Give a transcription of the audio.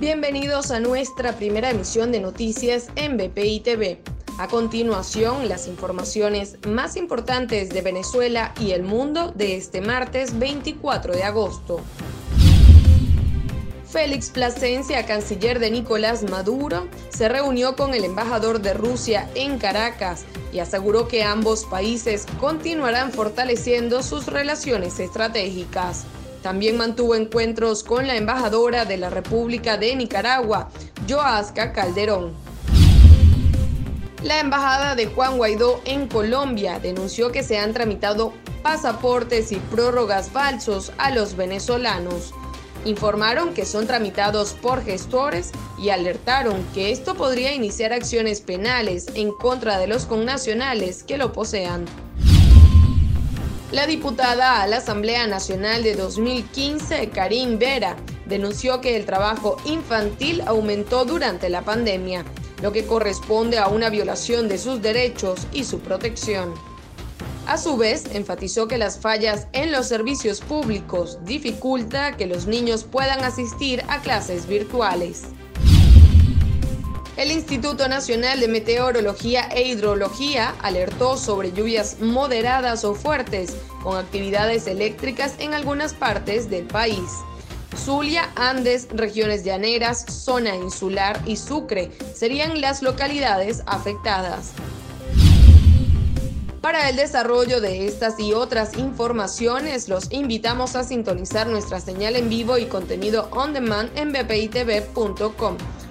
Bienvenidos a nuestra primera emisión de noticias en BPI TV. A continuación, las informaciones más importantes de Venezuela y el mundo de este martes 24 de agosto. Félix Plasencia, canciller de Nicolás Maduro, se reunió con el embajador de Rusia en Caracas y aseguró que ambos países continuarán fortaleciendo sus relaciones estratégicas. También mantuvo encuentros con la embajadora de la República de Nicaragua, Joasca Calderón. La embajada de Juan Guaidó en Colombia denunció que se han tramitado pasaportes y prórrogas falsos a los venezolanos. Informaron que son tramitados por gestores y alertaron que esto podría iniciar acciones penales en contra de los connacionales que lo posean. La diputada a la Asamblea Nacional de 2015, Karim Vera, denunció que el trabajo infantil aumentó durante la pandemia lo que corresponde a una violación de sus derechos y su protección. A su vez, enfatizó que las fallas en los servicios públicos dificulta que los niños puedan asistir a clases virtuales. El Instituto Nacional de Meteorología e Hidrología alertó sobre lluvias moderadas o fuertes con actividades eléctricas en algunas partes del país. Zulia, Andes, regiones llaneras, zona insular y Sucre serían las localidades afectadas. Para el desarrollo de estas y otras informaciones, los invitamos a sintonizar nuestra señal en vivo y contenido on demand en bpitv.com